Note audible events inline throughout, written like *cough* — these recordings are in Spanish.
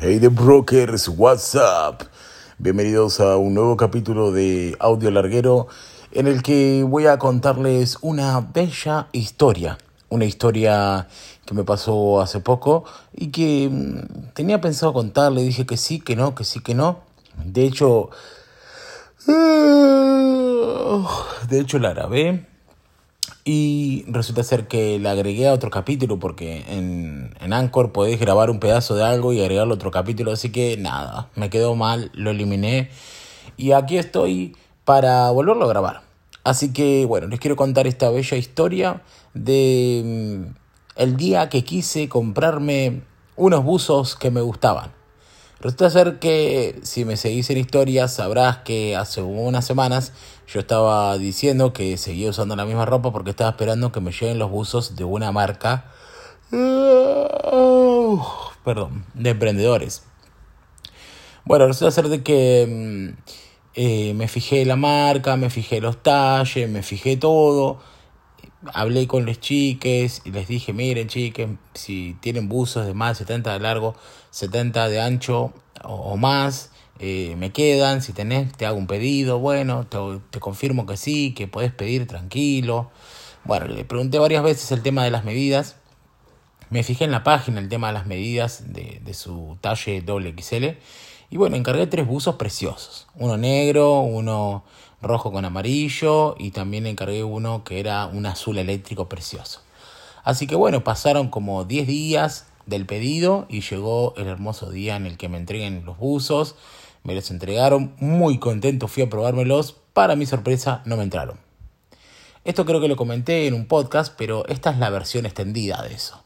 Hey the brokers, what's up? Bienvenidos a un nuevo capítulo de Audio Larguero en el que voy a contarles una bella historia. Una historia que me pasó hace poco y que mm, tenía pensado contarle. Dije que sí, que no, que sí, que no. De hecho, *sighs* de hecho la grabé y resulta ser que la agregué a otro capítulo porque en, en Anchor podéis grabar un pedazo de algo y agregarlo a otro capítulo. Así que nada, me quedó mal, lo eliminé. Y aquí estoy para volverlo a grabar. Así que bueno, les quiero contar esta bella historia de mm, el día que quise comprarme unos buzos que me gustaban. Resulta ser que si me seguís en historia sabrás que hace unas semanas yo estaba diciendo que seguía usando la misma ropa porque estaba esperando que me lleguen los buzos de una marca, perdón, de emprendedores. Bueno, resulta ser de que mm, eh, me fijé la marca, me fijé los talles, me fijé todo hablé con los chiques y les dije, miren chiques, si tienen buzos de más de 70 de largo, 70 de ancho o, más, eh, me quedan, si tenés, te hago un pedido, bueno, te, confirmo que sí, que podés pedir tranquilo. Bueno, le pregunté varias veces el tema de las medidas. Me fijé en la página el tema de las medidas de, de su talle doble. Y bueno, encargué tres buzos preciosos. Uno negro, uno rojo con amarillo y también encargué uno que era un azul eléctrico precioso. Así que bueno, pasaron como 10 días del pedido y llegó el hermoso día en el que me entreguen los buzos. Me los entregaron, muy contento fui a probármelos. Para mi sorpresa no me entraron. Esto creo que lo comenté en un podcast, pero esta es la versión extendida de eso.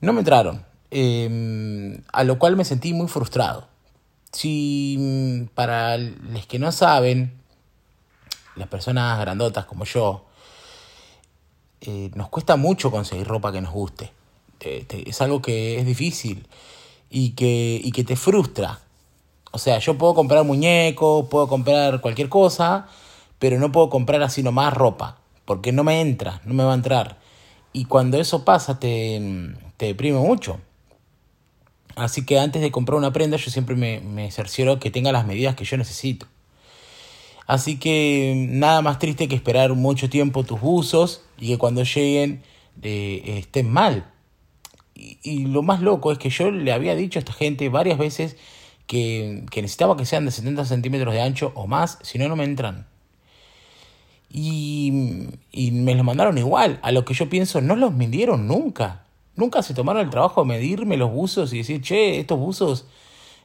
No me entraron, em, a lo cual me sentí muy frustrado. Si para los que no saben, las personas grandotas como yo, eh, nos cuesta mucho conseguir ropa que nos guste. es algo que es difícil y que, y que te frustra. O sea, yo puedo comprar muñecos, puedo comprar cualquier cosa, pero no puedo comprar así nomás ropa, porque no me entra, no me va a entrar. Y cuando eso pasa te, te deprime mucho. Así que antes de comprar una prenda yo siempre me, me cercioro que tenga las medidas que yo necesito. Así que nada más triste que esperar mucho tiempo tus buzos y que cuando lleguen eh, estén mal. Y, lo más loco es que yo le había dicho a esta gente varias veces que, que necesitaba que sean de 70 centímetros de ancho o más, si no, no me entran. Y, y me los mandaron igual. A lo que yo pienso, no los midieron nunca. Nunca se tomaron el trabajo de medirme los buzos y decir, che, estos buzos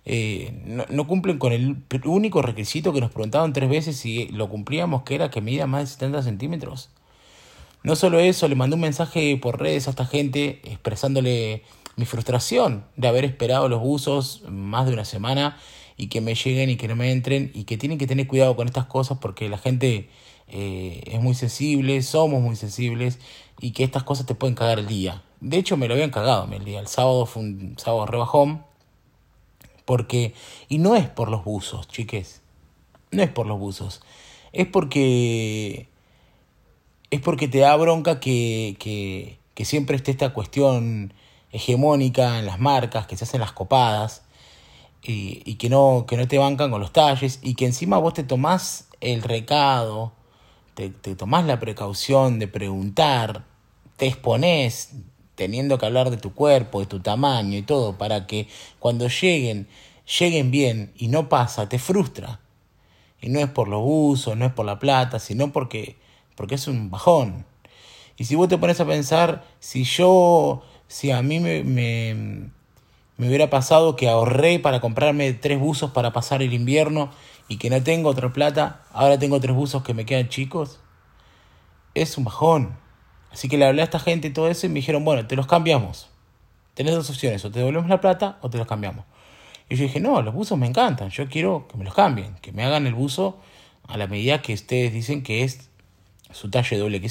eh, no, cumplen con el único requisito que nos preguntaban tres veces si lo cumplíamos, que era que mida más de 70 centímetros. No solo eso, le mandé un mensaje por redes a esta gente expresándole mi frustración de haber esperado los buzos más de una semana y que me lleguen y que no me entren y que tienen que tener cuidado con estas cosas porque la gente eh, es muy sensible, somos muy sensibles y que estas cosas te pueden cagar el día. De hecho me lo habían cagado el día. El sábado fue un sábado rebajón porque, y no es por los buzos, chiques. No es por los buzos. Es porque, es porque te da bronca que, que, que siempre esté esta cuestión hegemónica en las marcas, que se hacen las copadas, y, y, que, no, que no te bancan con los talles, y que encima vos te tomás el recado, te, te tomás la precaución de preguntar, te exponés, teniendo que hablar de tu cuerpo, de tu tamaño y todo, para que cuando lleguen, lleguen bien y no pasa, te frustra. Y no es por los usos, no es por la plata, sino porque, porque es un bajón. Y si vos te pones a pensar, si yo, si a mí me, me, me hubiera pasado que ahorré para comprarme tres buzos para pasar el invierno y que no tengo otra plata, ahora tengo tres buzos que me quedan chicos, es un bajón. Así que le hablé a esta gente y todo eso y me dijeron, bueno, te los cambiamos. Tenés dos opciones, o te devolvemos la plata o te los cambiamos. Y yo dije, no, los buzos me encantan, yo quiero que me los cambien, que me hagan el buzo a la medida que ustedes dicen que es su talle doble.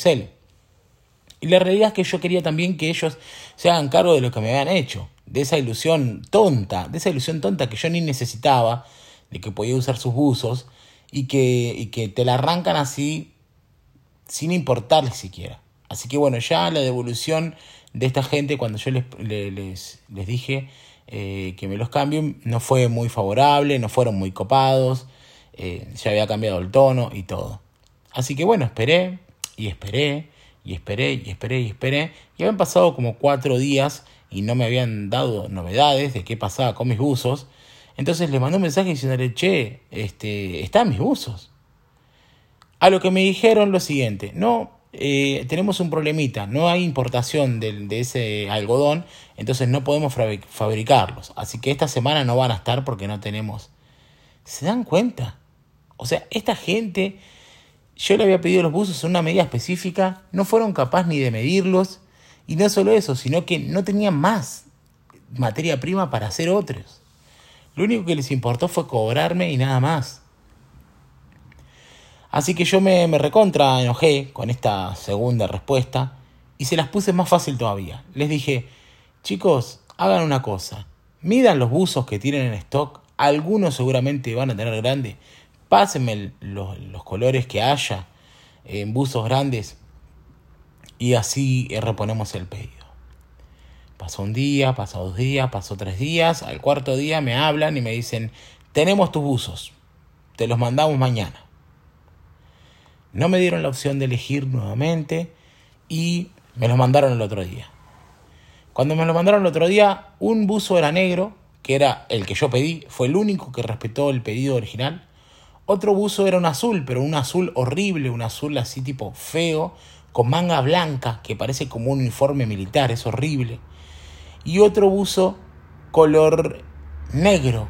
Y la realidad es que yo quería también que ellos se hagan cargo de lo que me habían hecho, de esa ilusión tonta, de esa ilusión tonta que yo ni necesitaba, de que podía usar sus buzos y que, y que te la arrancan así sin importarles siquiera. Así que bueno, ya la devolución de esta gente, cuando yo les, les, les dije eh, que me los cambien. No fue muy favorable, no fueron muy copados, eh, ya había cambiado el tono y todo. Así que bueno, esperé y esperé y esperé y esperé y esperé. Y habían pasado como cuatro días y no me habían dado novedades de qué pasaba con mis buzos. Entonces le mandé un mensaje diciéndole, che, este, están mis buzos. A lo que me dijeron lo siguiente, no, eh, tenemos un problemita, no hay importación de, de, ese algodón, entonces no podemos fabricarlos. Así que esta semana no van a estar porque no tenemos. ¿Se dan cuenta? O sea, esta gente, yo le había pedido los buzos en una medida específica, no fueron capaces ni de medirlos, y no solo eso, sino que no tenían más materia prima para hacer otros. Lo único que les importó fue cobrarme y nada más. Así que yo me, recontra enojé con esta segunda respuesta y se las puse más fácil todavía. Les dije, chicos, hagan una cosa, midan los buzos que tienen en stock, algunos seguramente van a tener grande, pásenme los, los colores que haya en buzos grandes y así reponemos el pedido. Pasó un día, pasó dos días, pasó tres días, al cuarto día me hablan y me dicen, tenemos tus buzos, te los mandamos mañana. No me dieron la opción de elegir nuevamente y me los mandaron el otro día. Cuando me los mandaron el otro día, un buzo era negro, que era el que yo pedí, fue el único que respetó el pedido original. Otro buzo era un azul, pero un azul horrible, un azul así tipo feo, con manga blanca, que parece como un uniforme militar, es horrible. Y otro buzo color negro,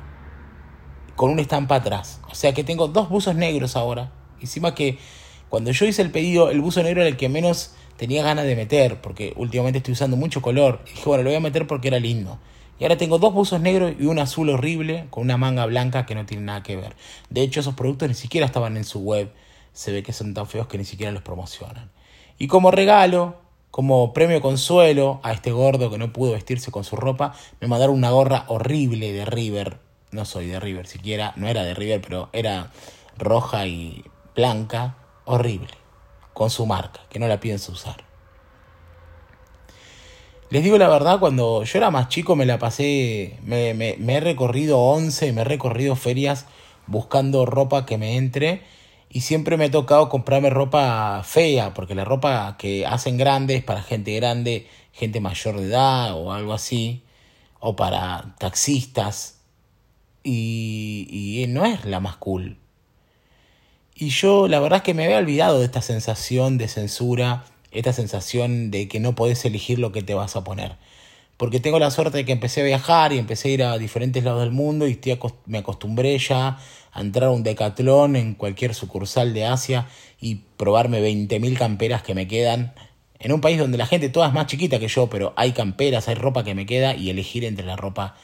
con una estampa atrás. O sea que tengo dos buzos negros ahora. Encima que cuando yo hice el pedido, el buzo negro era el que menos tenía ganas de meter, porque últimamente estoy usando mucho color. Y dije, bueno, lo voy a meter porque era lindo. Y ahora tengo dos buzos negros y un azul horrible con una manga blanca que no tiene nada que ver. De hecho, esos productos ni siquiera estaban en su web. Se ve que son tan feos que ni siquiera los promocionan. Y como regalo, como premio consuelo a este gordo que no pudo vestirse con su ropa, me mandaron una gorra horrible de River. No soy de River siquiera, no era de River, pero era roja y blanca, horrible, con su marca, que no la pienso usar. Les digo la verdad, cuando yo era más chico me la pasé, me, he recorrido 11, me he recorrido ferias buscando ropa que me entre y siempre me ha tocado comprarme ropa fea, porque la ropa que hacen grande es para gente grande, gente mayor de edad o algo así, o para taxistas, y, y no es la más cool. Y yo la verdad es que me había olvidado de esta sensación de censura, esta sensación de que no podés elegir lo que te vas a poner. Porque tengo la suerte de que empecé a viajar y empecé a ir a diferentes lados del mundo y me acostumbré ya a entrar a un decatlón en cualquier sucursal de Asia y probarme 20.000 camperas que me quedan. En un país donde la gente toda es más chiquita que yo, pero hay camperas, hay ropa que me queda y elegir entre la ropa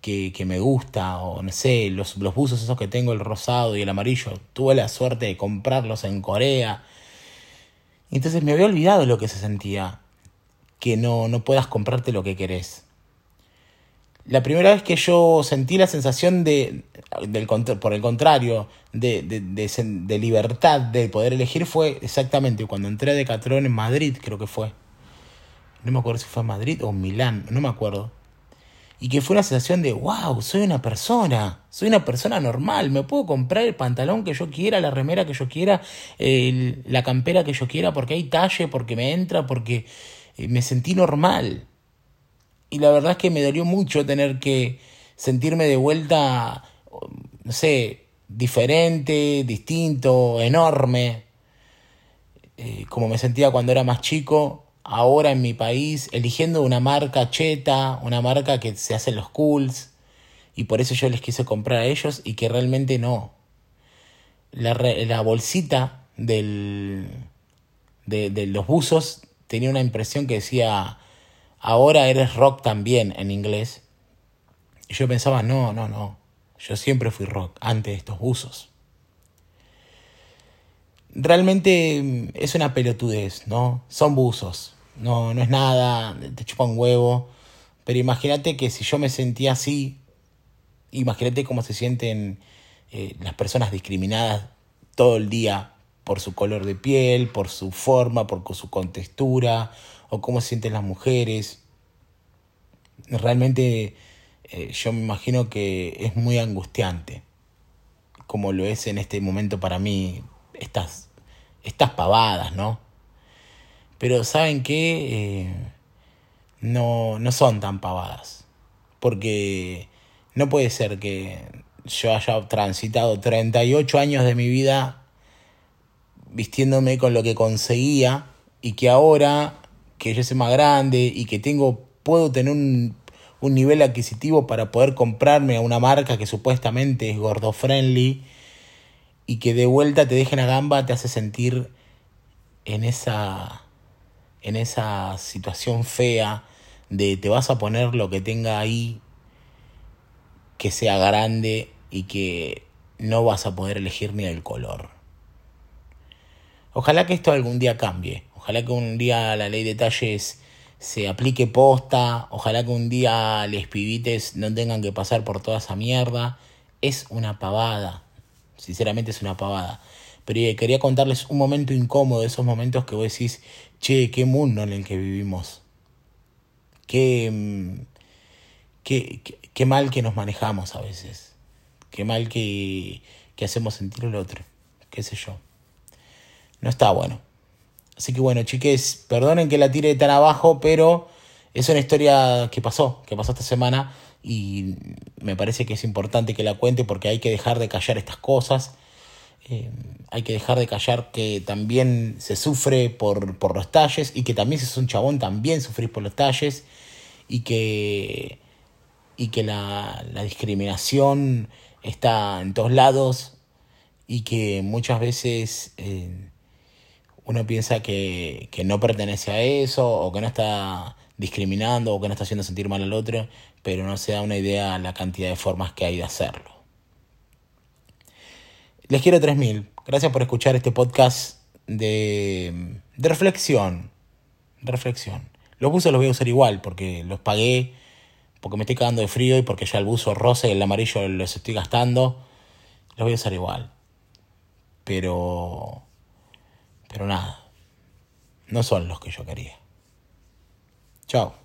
que, que me gusta, o no sé, los, los buzos esos que tengo, el rosado y el amarillo, tuve la suerte de comprarlos en Corea. Entonces me había olvidado lo que se sentía, que no, no puedas comprarte lo que querés. La primera vez que yo sentí la sensación de, del, por el contrario, de, de, de, libertad, de poder elegir, fue exactamente cuando entré a Decathlon en Madrid, creo que fue. No me acuerdo si fue en Madrid o Milán, no me acuerdo y que fue una sensación de, wow, soy una persona, soy una persona normal, me puedo comprar el pantalón que yo quiera, la remera que yo quiera, la campera que yo quiera, porque hay talle, porque me entra, porque eh, me sentí normal. Y la verdad es que me dolió mucho tener que sentirme de vuelta, no sé, diferente, distinto, enorme, eh, como me sentía cuando era más chico ahora en mi país eligiendo una marca cheta, una marca que se hace los cools, y por eso yo les quise comprar a ellos y que realmente no. La, la bolsita del, de, de los buzos tenía una impresión que decía, ahora eres rock también en inglés. Y yo pensaba, no, no, no, yo siempre fui rock antes de estos buzos realmente mm, es una pelotudez, ¿no? Son buzos, no, no es nada, te chupa un huevo. Pero imagínate que si yo me sentía así, imagínate cómo se sienten eh, las personas discriminadas todo el día por su color de piel, por su forma, por su contextura, o cómo se sienten las mujeres. Realmente eh, yo me imagino que es muy angustiante, como lo es en este momento para mí estas, estas pavadas, ¿no? Pero ¿saben qué? Eh, no, no son tan pavadas, porque no puede ser que yo haya transitado 38 años de mi vida vistiéndome con lo que conseguía y que ahora que yo soy más grande y que tengo puedo tener un, un nivel adquisitivo para poder comprarme a una marca que supuestamente es gordo friendly y que de vuelta te dejen a gamba te hace sentir en esa en esa situación fea de te vas a poner lo que tenga ahí que sea grande y que no vas a poder elegir ni el color. Ojalá que esto algún día cambie. Ojalá que un día la ley de talles se aplique posta. Ojalá que un día les pibites no tengan que pasar por toda esa mierda. Es una pavada. Sinceramente es una pavada. Pero eh, quería contarles un momento incómodo, esos momentos que vos decís, che, qué mundo en el que vivimos. Qué, mm, qué, qué, mal que nos manejamos a veces. Qué mal que, que hacemos sentir el otro. Qué sé yo no está bueno. Así que bueno, chiques, perdonen que la tire tan abajo, pero es una historia que pasó, que pasó esta semana y me parece que es importante que la cuente porque hay que dejar de callar estas cosas. Eh, hay que dejar de callar que también se sufre por, por los talles y que también si sos un chabón también sufrís por los talles y que, y que la, la discriminación está en todos lados y que muchas veces eh, uno piensa que, no pertenece a eso o que no está discriminando o que no está haciendo sentir mal al otro, pero no se da una idea la cantidad de formas que hay de hacerlo. Les quiero 3000. Gracias por escuchar este podcast de, reflexión. Reflexión. Los buzos los voy a usar igual porque los pagué, porque me estoy cagando de frío y porque ya el buzo rosa y el amarillo los estoy gastando. Los voy a usar igual. Pero pero nada, no son los que yo quería. Chao.